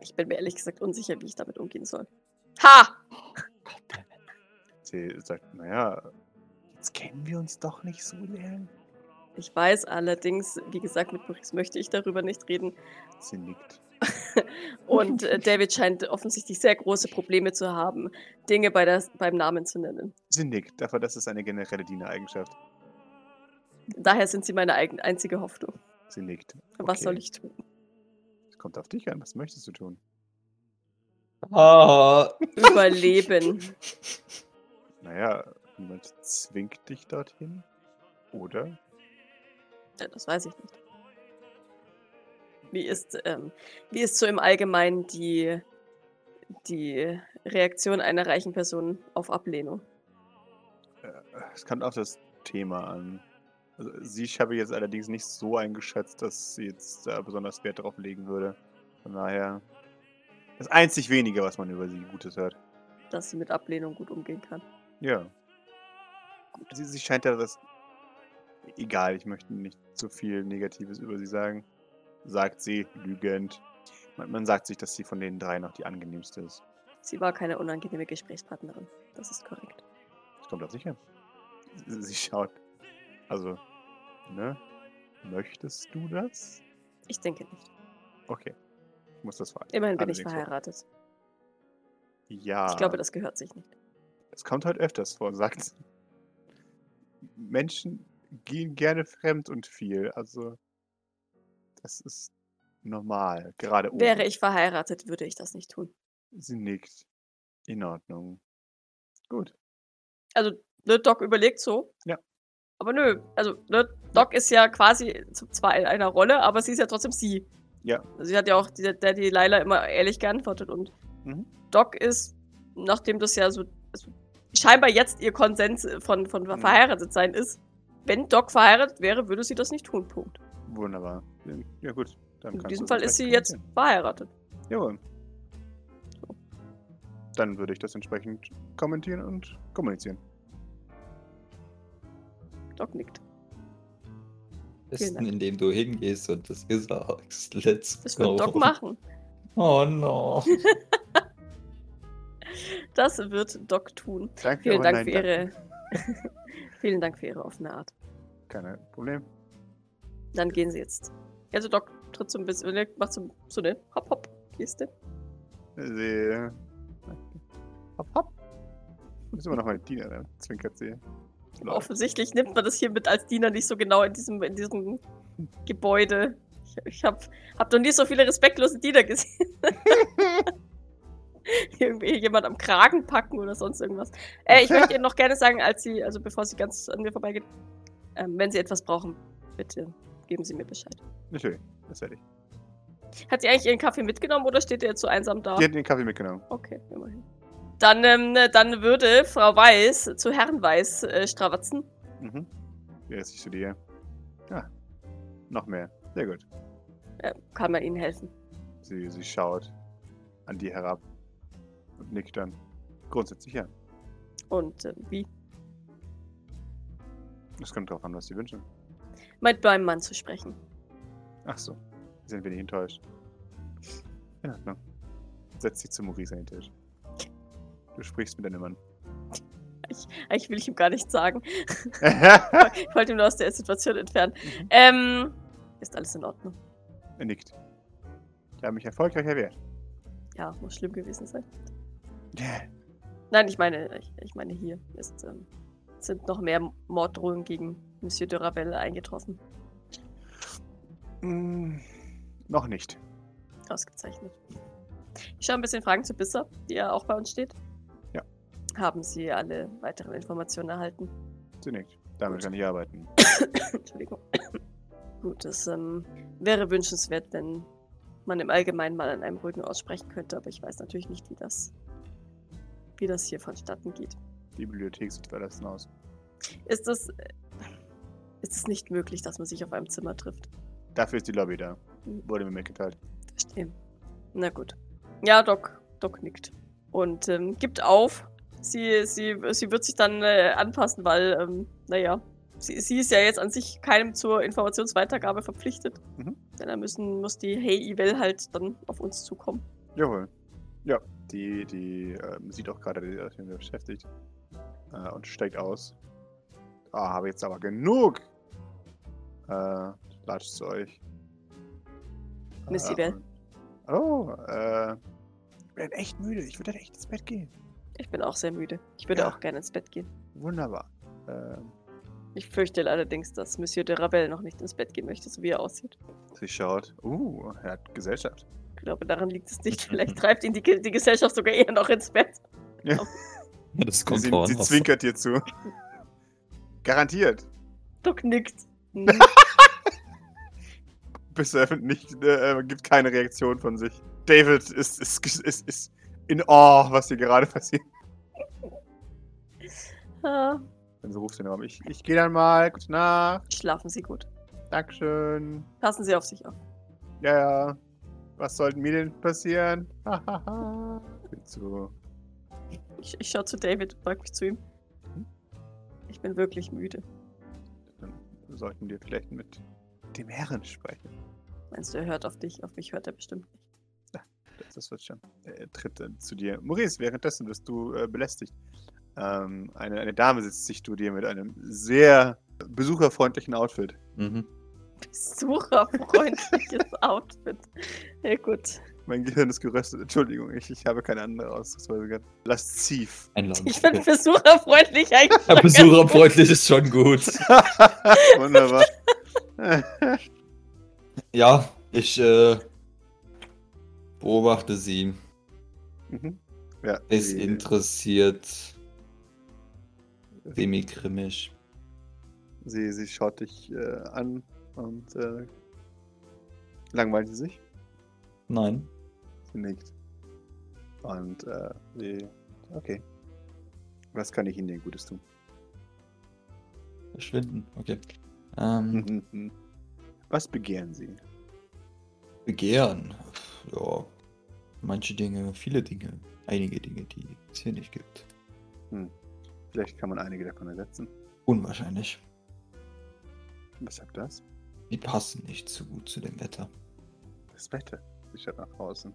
Ich bin mir ehrlich gesagt unsicher, wie ich damit umgehen soll. Ha! Sie sagt, naja, jetzt kennen wir uns doch nicht so lange. Ich weiß allerdings, wie gesagt, mit Maurice möchte ich darüber nicht reden. Sie nickt. Und äh, David scheint offensichtlich sehr große Probleme zu haben, Dinge bei der, beim Namen zu nennen. Sie nickt. Dafür, das ist eine generelle Dienereigenschaft. Daher sind sie meine eigen, einzige Hoffnung. Sie nickt. Was Okay. soll ich tun? Es kommt auf dich an. Was möchtest du tun? Ah. Überleben. Naja, niemand zwingt dich dorthin. Oder? Ja, das weiß ich nicht. Wie ist, ähm, wie ist so im Allgemeinen die, die Reaktion einer reichen Person auf Ablehnung? Äh, Es kommt auf das Thema an. Also, sie habe ich jetzt allerdings nicht so eingeschätzt, dass sie jetzt da besonders Wert darauf legen würde. Von daher. Das einzig wenige, was man über sie Gutes hört. Dass sie mit Ablehnung gut umgehen kann. Ja. Gut. Sie, sie scheint ja das. Egal, ich möchte nicht zu viel Negatives über sie sagen. Sagt sie, lügend. Man, man sagt sich, dass sie von den drei noch die angenehmste ist. Sie war keine unangenehme Gesprächspartnerin. Das ist korrekt. Das kommt auf sich an. Sie, sie schaut. Also, ne? Möchtest du das? Ich denke nicht. Okay. Ich muss das fragen. Immerhin bin ich Allerdings verheiratet. Ja. Ich glaube, das gehört sich nicht. Es kommt halt öfters vor, sagt. Menschen gehen gerne fremd und viel. Also, das ist normal. Gerade oben. Wäre ich verheiratet, würde ich das nicht tun. Sie nickt. In Ordnung. Gut. Also, ne, Doc überlegt so. Ja. Aber nö, also, ne, Doc ist ja quasi zwar in einer Rolle, aber sie ist ja trotzdem sie. Ja. Sie hat ja auch die, der die Laila immer ehrlich geantwortet und Mhm. Doc ist, nachdem das ja so also scheinbar jetzt ihr Konsens von, von Mhm. verheiratet sein ist, wenn Doc verheiratet wäre, würde sie das nicht tun. Punkt. Wunderbar. Ja, gut. Dann In diesem Fall ist sie jetzt kommentieren. verheiratet. Jawohl. Dann würde ich das entsprechend kommentieren und kommunizieren. Doc nickt. Besten, indem du hingehst und das sagst. Let's Das go. wird Doc machen. Oh no. Das wird Doc tun. Danke, Vielen Dank für ihre. Vielen Dank für ihre offene Art. Kein Problem. Dann gehen sie jetzt. Also Doc tritt so ein bisschen, ne, macht so, so eine Hopp-Hopp-Geste. Sie. Hopp, hopp. Ist immer noch meine Dienerin, zwinkert sie. Offensichtlich nimmt man das hier mit als Diener nicht so genau in diesem, in diesem Gebäude. Ich, ich habe hab noch nie so viele respektlose Diener gesehen. Irgendwie jemand am Kragen packen oder sonst irgendwas. Äh, ich möchte Ihnen noch gerne sagen, als Sie, also bevor Sie ganz an mir vorbeigeht, ähm, wenn Sie etwas brauchen, bitte geben Sie mir Bescheid. Natürlich, das werde ich. Hat sie eigentlich ihren Kaffee mitgenommen oder steht der jetzt so einsam da? Die hat den Kaffee mitgenommen. Okay, immerhin. Dann, ähm, dann würde Frau Weiß zu Herrn Weiß äh, strawatzen. Mhm. Sich zu dir? Ah, noch mehr. Sehr gut. Äh, kann man ihnen helfen? Sie, sie schaut an dir herab und nickt dann. Grundsätzlich ja. Und äh, wie? Es kommt drauf an, was sie wünschen. Meint beim Mann zu sprechen. Ach so. Sie sind wenig enttäuscht. In Ordnung. Setz dich zu Maurice an den Tisch. Du sprichst mit deinem Mann. Eigentlich will ich ihm gar nichts sagen. er Ich wollte ihn nur aus der Situation entfernen. Ähm, ist alles in Ordnung. nickt. Ich habe mich erfolgreich erwehrt. Ja, muss schlimm gewesen sein. Nein, ich meine, ich, ich meine hier ist, ähm, sind noch mehr Morddrohungen gegen Monsieur de Ravel eingetroffen. Mm, noch nicht. Ausgezeichnet. Ich schaue ein bisschen Fragen zu Bisser, die ja auch bei uns steht. Haben Sie alle weiteren Informationen erhalten? Sie nickt. Damit kann ich arbeiten. Entschuldigung. Gut, es ähm, wäre wünschenswert, wenn man im Allgemeinen mal an einem ruhigen Ort sprechen könnte, aber ich weiß natürlich nicht, wie das, wie das hier vonstatten geht. Die Bibliothek sieht verlassen aus. Ist es, ist es nicht möglich, dass man sich auf einem Zimmer trifft? Dafür ist die Lobby da. Mhm. Wurde mir mitgeteilt. Verstehe. Na gut. Ja, Doc, Doc nickt. Und ähm, gibt auf. Sie, sie, sie wird sich dann äh, anpassen, weil, ähm, naja, sie, sie ist ja jetzt an sich keinem zur Informationsweitergabe verpflichtet. Mhm. Denn da müssen, muss die Hey Evil halt dann auf uns zukommen. Jawohl. Ja, die, die ähm, sieht auch gerade, die ist beschäftigt. Äh, und steigt aus. Ah, habe jetzt aber genug. Äh, latscht zu euch. Missy Äh, Bell. und- Oh, äh, ich bin echt müde. Ich würde echt ins Bett gehen. Ich bin auch sehr müde. Ich würde Ja. auch gerne ins Bett gehen. Wunderbar. Ähm, Ich fürchte allerdings, dass Monsieur de Rabel noch nicht ins Bett gehen möchte, so wie er aussieht. sie schaut. Uh, er hat Gesellschaft. Ich glaube, daran liegt es nicht. Vielleicht treibt ihn die, die Gesellschaft sogar eher noch ins Bett. Ja, das kommt sie sie zwinkert dir zu. Garantiert. Doc nickt. Hm. Bisher nicht, äh, gibt keine Reaktion von sich. David ist, ist, ist, ist in Awe, was hier gerade passiert. Ah, Dann so sie in den Raum. Ich, ich gehe dann mal. Gute Nacht. Schlafen Sie gut. Dankeschön. Passen Sie auf sich auf. Ja, ja. Was sollte mir denn passieren? Hahaha. Zu. Ich, ich schaue zu David und frage mich zu ihm. Ich bin wirklich müde. Dann sollten wir vielleicht mit dem Herren sprechen. Meinst du, er hört auf dich? Auf mich hört er bestimmt nicht. Das, wird schon. Er tritt dann zu dir. Maurice, währenddessen wirst du äh, belästigt. Ähm, eine, eine Dame sitzt sich zu dir mit einem sehr besucherfreundlichen Outfit. Mhm. Besucherfreundliches Outfit. Ja, gut. Mein Gehirn ist geröstet. Entschuldigung, ich, ich habe keine andere Ausdrucksweise gehabt. Lasziv. Einladen. Ich finde besucherfreundlich eigentlich. Ja, besucherfreundlich ist schon gut. Wunderbar. Ja, ich äh, beobachte sie. mhm. Ja, Ist sie- interessiert. Semi-grimmig. Sie, sie schaut dich äh, an und äh, langweilt sie sich. Nein. Sie nickt. Und äh, sie. Okay. Was kann ich Ihnen denn Gutes tun? Verschwinden. Okay. Ähm. Was begehren Sie? Begehren. Ja. Manche Dinge, viele Dinge. Einige Dinge, die es hier nicht gibt. Vielleicht kann man einige davon ersetzen. Unwahrscheinlich. Weshalb das? Die passen nicht so gut zu dem Wetter. Das Wetter. Sie schaut nach draußen.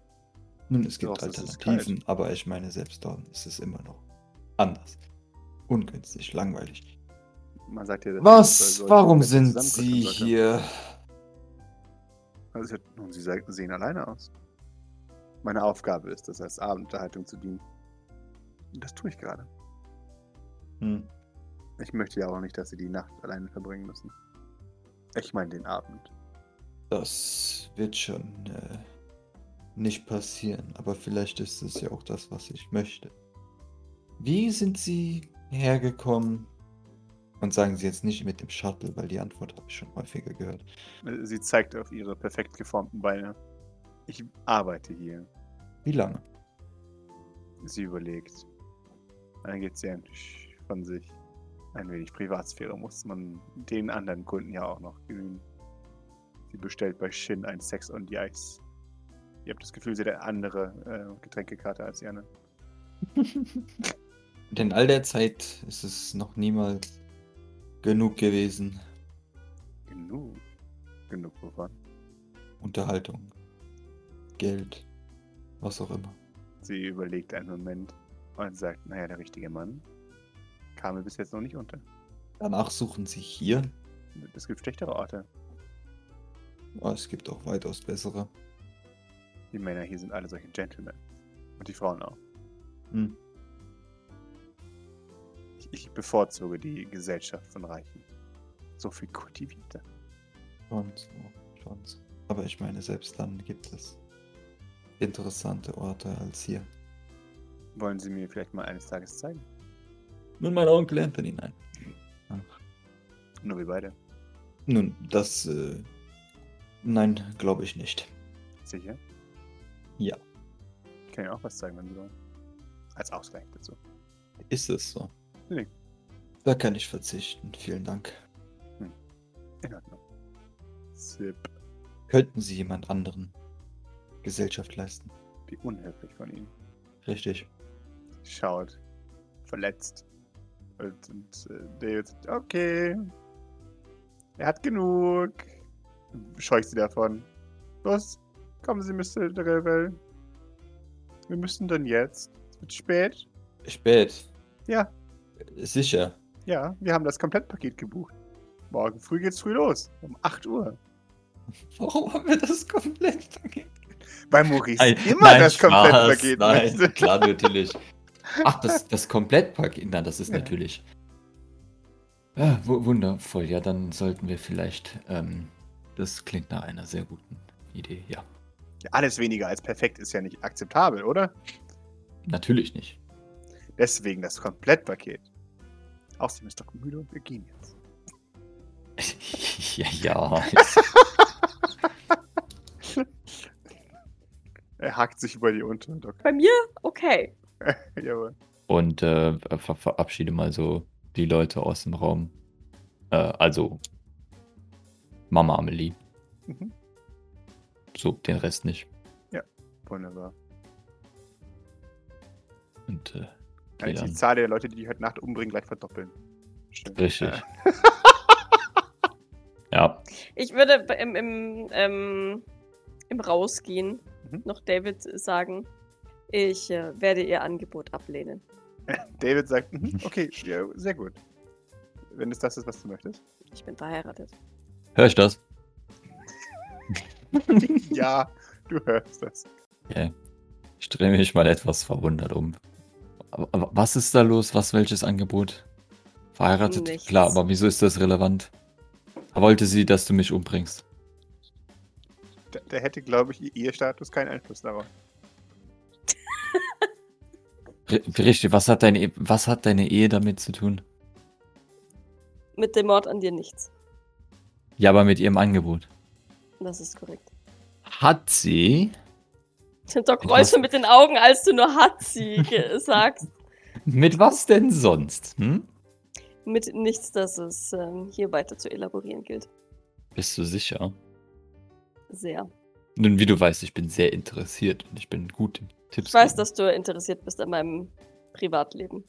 Nun, es gibt Draußen Alternativen, aber ich meine, selbst dort ist es immer noch anders. Ungünstig, langweilig. Man sagt ja, Was? solche Warum sind Sie hier? Also, nun, Sie se- sehen alleine aus. Meine Aufgabe ist es, als Abendunterhaltung zu dienen. Und das tue ich gerade. Hm. Ich möchte ja auch nicht, dass Sie die Nacht alleine verbringen müssen. Ich meine den Abend. Das wird schon äh, nicht passieren, aber vielleicht ist es ja auch das, was ich möchte. Wie sind Sie hergekommen? Und sagen Sie jetzt nicht mit dem Shuttle, weil die Antwort habe ich schon häufiger gehört. Äh, Sie zeigt auf ihre perfekt geformten Beine. Ich arbeite hier. Wie lange? Sie überlegt. Dann geht sie endlich von sich. Ein wenig Privatsphäre muss man den anderen Kunden ja auch noch gewöhnen. Sie bestellt bei Shin ein Sex on the Ice. Ihr habt das Gefühl, sie hat eine andere äh, Getränkekarte als die. Und in all der Zeit ist es noch niemals genug gewesen. Genug. Genug wovon. Unterhaltung, Geld, was auch immer. Sie überlegt einen Moment und sagt, naja, der richtige Mann kam mir bis jetzt noch nicht unter. Danach suchen Sie hier. Es gibt schlechtere Orte. Oh, es gibt auch weitaus bessere. Die Männer hier sind alle solche Gentlemen. Und die Frauen auch. Hm. Ich, ich bevorzuge die Gesellschaft von Reichen. So viel kultivierter. Schon so, schon so. Aber ich meine, selbst dann gibt es interessante Orte als hier. Wollen Sie mir vielleicht mal eines Tages zeigen? Nun, mein Onkel Anthony, nein. Nur wir beide. Nun, das, äh, nein, glaube ich nicht. Sicher? Ja. Ich kann Ihnen auch was zeigen, wenn Sie wollen. Als Ausgleich dazu. Ist es so? Nee. Da kann ich verzichten, vielen Dank. In Ordnung. Zip. Könnten Sie jemand anderen Gesellschaft leisten? Wie unhöflich von Ihnen. Richtig. Schaut. Verletzt. Und, und äh, David sagt, okay. Er hat genug. Scheucht sie davon. Los, kommen Sie, Mr. Rebel. Wir müssen dann jetzt. Es wird spät. Spät. Ja. Sicher. Ja, wir haben das Komplettpaket gebucht. Morgen früh geht's früh los. Um 8 Uhr. Warum haben wir das komplett Weil Maurice Nein, immer nein, das Komplettpaket Nein, möchte. klar, natürlich. Ach, das, das Komplettpaket. Nein, das ist Ja. natürlich. Ja, wu- wundervoll. Ja, dann sollten wir vielleicht. Ähm, das klingt nach einer sehr guten Idee. Ja, Ja, alles weniger als perfekt ist ja nicht akzeptabel, oder? natürlich nicht. Deswegen das Komplettpaket. Außerdem ist Doc müde und wir gehen jetzt. ja, ja. Er hakt sich über die Unteren, Doc. Bei mir? Okay. Jawohl. Und äh, ver verabschiede mal so die Leute aus dem Raum. Äh, also Mama Amelie. Mhm. So, den Rest nicht. Wunderbar. Und äh, Kann ich die. Zahl der Leute, die heute Nacht umbringen, gleich verdoppeln. Schön. Richtig. Äh, Ja, Ich würde im, im, ähm, im Rausgehen Mhm. noch David sagen, ich äh, werde ihr Angebot ablehnen. David sagt, mhm, okay, ja, sehr gut. Wenn es das ist, was du möchtest. Ich bin verheiratet. hör ich das? Ja, du hörst das. Okay. Ich drehe mich mal etwas verwundert um. Aber, aber was ist da los? Was, welches Angebot? Verheiratet? Nichts. Klar, aber wieso ist das relevant? Wollte sie, dass du mich umbringst? Der, der hätte, glaube ich, ihr Status keinen Einfluss darauf. Richtig, was hat, deine, E- was hat deine Ehe damit zu tun? Mit dem Mord an dir nichts. Ja, aber mit ihrem Angebot. Das ist korrekt. Hat sie Doc schon mit den Augen, als du nur hat sie ge- sagst. Mit was denn sonst? Hm? Mit nichts, das es ähm, hier weiter zu elaborieren gilt. Bist du sicher? Sehr. Nun, wie du weißt, ich bin sehr interessiert und ich bin gut in Tipps. Ich weiß, geben. dass du interessiert bist an meinem Privatleben.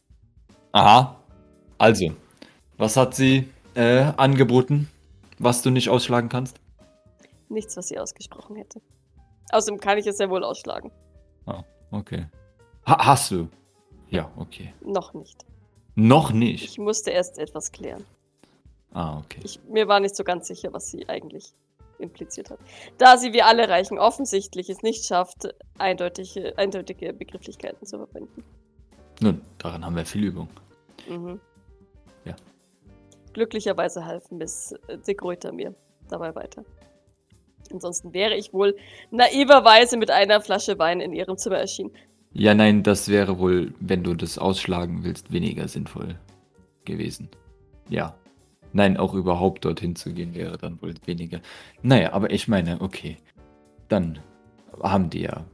Aha. Also, was hat sie äh, angeboten, was du nicht ausschlagen kannst? Nichts, was sie ausgesprochen hätte. Außerdem kann ich es sehr wohl ausschlagen. Okay. Ha hast du? Ja, okay. Noch nicht. Noch nicht. Ich musste erst etwas klären. Ah, okay. Ich, mir war nicht so ganz sicher, was sie eigentlich impliziert hat. Da sie wie alle Reichen offensichtlich es nicht schafft, eindeutige, eindeutige Begrifflichkeiten zu verwenden. Nun, daran haben wir viel Übung. Mhm. Ja. Glücklicherweise half Miss de Gruyter mir dabei weiter. Ansonsten wäre ich wohl naiverweise mit einer Flasche Wein in ihrem Zimmer erschienen. Ja, nein, das wäre wohl, wenn du das ausschlagen willst, weniger sinnvoll gewesen. Ja. Nein, auch überhaupt dorthin zu gehen wäre dann wohl weniger. Naja, aber ich meine, okay. Dann haben die ja.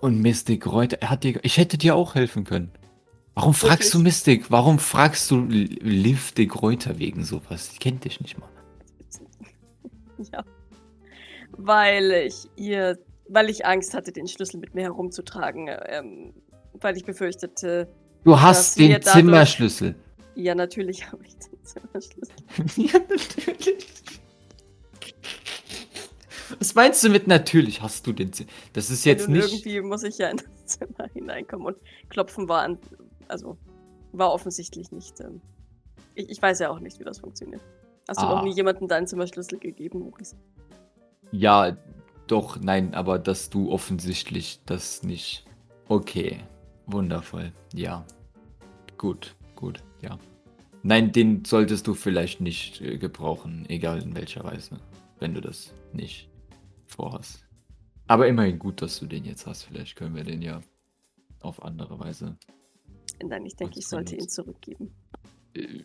Und Mystic Reuter, er hat dir. Ich hätte dir auch helfen können. Warum fragst du Wirklich? Mystic? Warum fragst du Liv de Greuter wegen sowas? Die kennt dich nicht mal. Ja. Weil ich ihr, weil ich Angst hatte, den Schlüssel mit mir herumzutragen, ähm, weil ich befürchtete, Du hast den dadurch- Zimmerschlüssel. Ja, natürlich habe ich den Zimmerschlüssel. ja, natürlich. Was meinst du mit natürlich hast du den Zimmer? Das ist jetzt Und nicht. Irgendwie muss ich ja in das Zimmer hineinkommen und klopfen war an, also war offensichtlich nicht. Ähm, ich, ich weiß ja auch nicht, wie das funktioniert. Hast du Ah. noch nie jemandem deinen Zimmerschlüssel gegeben, Maurice? Ja, doch, nein, aber dass du offensichtlich das nicht. Okay, wundervoll. Ja. Gut, gut, ja. Nein, den solltest du vielleicht nicht äh, gebrauchen, egal in welcher Weise, wenn du das nicht vorhast. Aber immerhin gut, dass du den jetzt hast. Vielleicht können wir den ja auf andere Weise. Nein, ich denke, ich sollte ihn zurückgeben. Äh,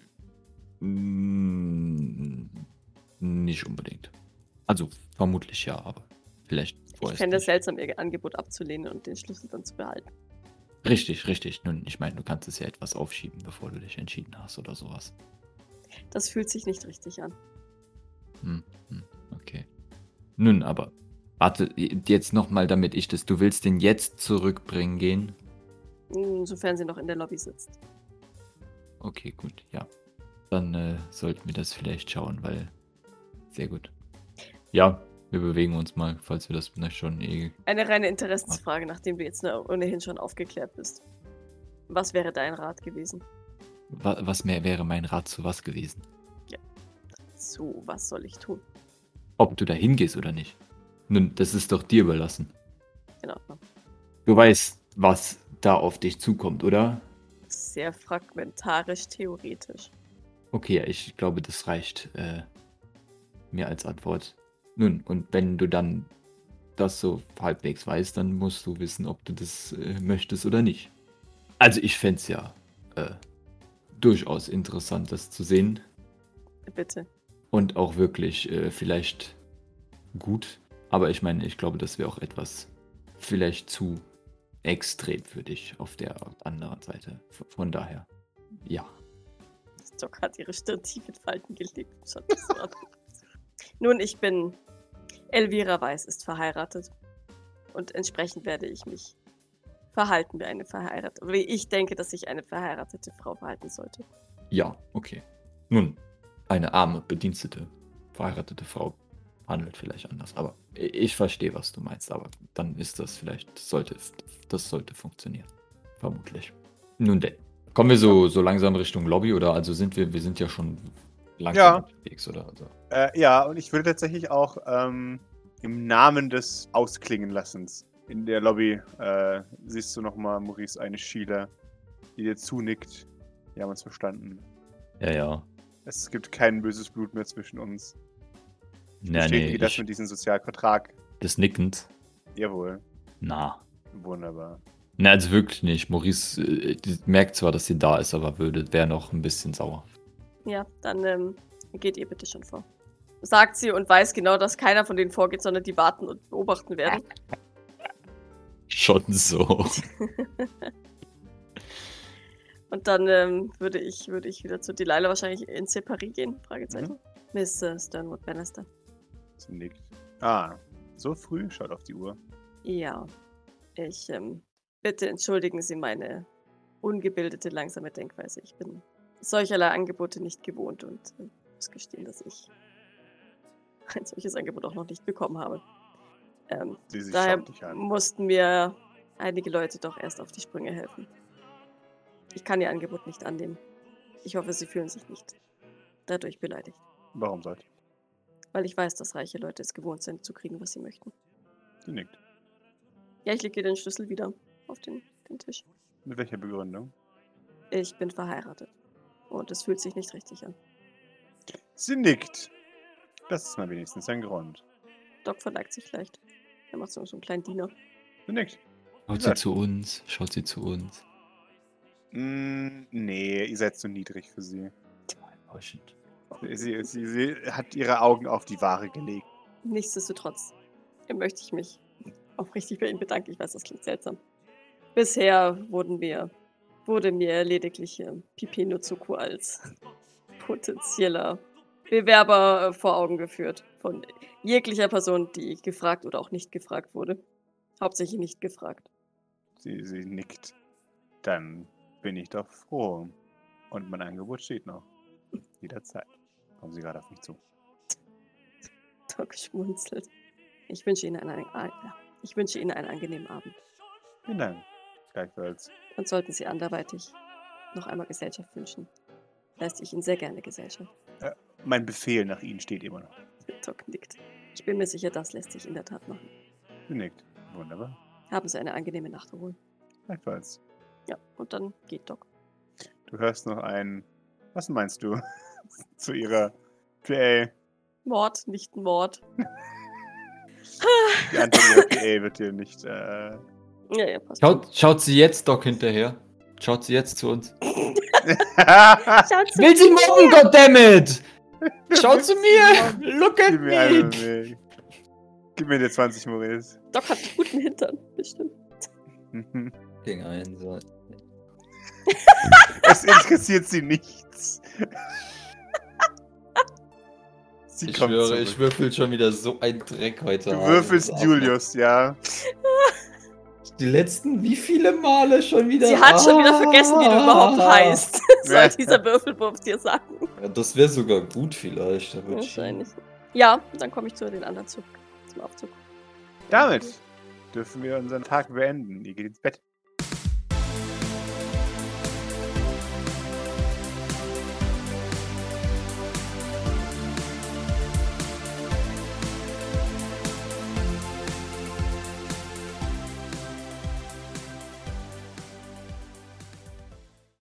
mm, nicht unbedingt. Also vermutlich ja, aber vielleicht Ich vorerst fände es seltsam, ihr Angebot abzulehnen und den Schlüssel dann zu behalten. Richtig, richtig. Nun, ich meine, du kannst es ja etwas aufschieben, bevor du dich entschieden hast oder sowas. Das fühlt sich nicht richtig an. Hm, hm, okay. Nun, aber warte, jetzt nochmal, damit ich das. Du willst den jetzt zurückbringen gehen? Insofern sie noch in der Lobby sitzt. Okay, gut, ja. Dann äh, sollten wir das vielleicht schauen, weil. Sehr gut. Ja, Wir bewegen uns mal, falls wir das nicht schon eh. Eine reine Interessensfrage, nachdem du jetzt ne- ohnehin schon aufgeklärt bist. Was wäre dein Rat gewesen? Wa was mehr wäre mein Rat zu was gewesen? So, was soll ich tun? Ob du da hingehst oder nicht. Nun, das ist doch dir überlassen. In Ordnung. Du weißt, was da auf dich zukommt, oder? Sehr fragmentarisch, theoretisch. Okay, ja, ich glaube, das reicht äh, mir als Antwort. Nun, und wenn du dann das so halbwegs weißt, dann musst du wissen, ob du das äh, möchtest oder nicht. Also ich fände es ja äh, durchaus interessant, das zu sehen. Bitte. Und auch wirklich äh, vielleicht gut. Aber ich meine, ich glaube, das wäre auch etwas vielleicht zu extrem für dich auf der anderen Seite. Von daher, ja. Doc hat ihre Stirn tief in Falten gelegt. An. Nun, ich bin. Elvira Weiß ist verheiratet. Und entsprechend werde ich mich verhalten wie eine verheiratete. Wie ich denke, dass sich eine verheiratete Frau verhalten sollte. Ja, okay. Nun, eine arme, bedienstete, verheiratete Frau handelt vielleicht anders. Aber ich verstehe, was du meinst. Aber dann ist das vielleicht, sollte, das sollte funktionieren. Vermutlich. Nun denn. Kommen wir so, so langsam Richtung Lobby oder also sind wir, wir sind ja schon langsam Ja. unterwegs, oder? Also, Äh, ja, und ich würde tatsächlich auch ähm, im Namen des Ausklingenlassens in der Lobby äh, siehst du nochmal Maurice eine Sheila, die dir zunickt. Wir haben uns verstanden. ja, ja. Es gibt kein böses Blut mehr zwischen uns. Bestätige nee, das ich, mit diesem Sozialvertrag. das nickend. Jawohl. Na. Wunderbar. Na, also wirklich nicht. Maurice äh, merkt zwar, dass sie da ist, aber würde, wäre noch ein bisschen sauer. Ja, dann ähm, geht ihr bitte schon vor. Sagt sie und weiß genau, dass keiner von denen vorgeht, sondern die warten und beobachten werden. Schon so. Und dann ähm, würde ich würde ich wieder zu Delilah wahrscheinlich in Separie gehen? Fragezeichen. Miss äh, Sternwood Bannister. Sie nickt. Ah, so früh? Schaut auf die Uhr. Ja. Ich ähm, bitte entschuldigen Sie meine ungebildete, langsame Denkweise. Ich bin solcherlei Angebote nicht gewohnt und äh, muss gestehen, dass ich ein solches Angebot auch noch nicht bekommen habe. Ähm, Daher mussten mir einige Leute doch erst auf die Sprünge helfen. Ich kann Ihr Angebot nicht annehmen. Ich hoffe, Sie fühlen sich nicht dadurch beleidigt, Warum sollte ich? weil ich weiß, dass reiche Leute es gewohnt sind, zu kriegen, was sie möchten. Sie nickt. Ja, ich lege den Schlüssel wieder auf den, den Tisch. Mit welcher Begründung? Ich bin verheiratet. Und es fühlt sich nicht richtig an. Sie nickt. Das ist mal wenigstens ein Grund. Doc verneigt sich leicht. Er macht so, so einen kleinen Diener. Sie nickt. Schaut sie zu uns, schaut sie zu uns. Mm, nee, ihr seid zu niedrig für sie. Enttäuschend. Sie, sie, sie hat ihre Augen auf die Ware gelegt. Nichtsdestotrotz möchte ich mich aufrichtig bei Ihnen bedanken. Ich weiß, das klingt seltsam. Bisher wurden mir, wurde mir lediglich äh, Pipi Nutsuko als potenzieller Bewerber äh, vor Augen geführt. Von jeglicher Person, die gefragt oder auch nicht gefragt wurde. Hauptsächlich nicht gefragt. Sie, sie nickt. Dann bin ich doch froh. Und mein Angebot steht noch. Jederzeit. Kommen Sie gerade auf mich zu. Doc schmunzelt. Ich wünsche Ihnen einen, ein- ich wünsche Ihnen einen angenehmen Abend. Vielen Dank. Gleichfalls. Und sollten Sie anderweitig noch einmal Gesellschaft wünschen, leiste ich Ihnen sehr gerne Gesellschaft. Mein Befehl nach Ihnen steht immer noch. Doc nickt. Ich bin mir sicher, das lässt sich in der Tat machen. Sie nickt. Wunderbar. Haben Sie eine angenehme Nachterholen. Gleichfalls. Ja, und dann geht Doc. Du hörst noch ein. Was meinst du? zu ihrer PA. Mord, nicht Mord. Die Antwort ihrer PA wird dir nicht. Äh, Ja, ja, passt. Schaut, schaut sie jetzt Doc hinterher. Schaut sie jetzt zu uns. Schaut will sie mobben, goddammit! Schaut zu mir! Look at Gib mir me! Weg. Gib mir die 20, Maurice. Doc hat einen guten Hintern, bestimmt. Ding ein, so. es interessiert sie nichts. sie Ich kommt schwöre, zurück. ich würfel schon wieder so ein Dreck heute Du Abend. würfelst Julius, ja. Die letzten, wie viele Male schon wieder? Sie hat schon wieder vergessen, wie du überhaupt Ah. heißt. Soll dieser Würfelwurf dir sagen? Ja, das wäre sogar gut vielleicht. Wahrscheinlich. Ja, dann komme ich zu den anderen zurück. zum Aufzug. Damit dürfen wir unseren Tag beenden. Ihr geht ins Bett.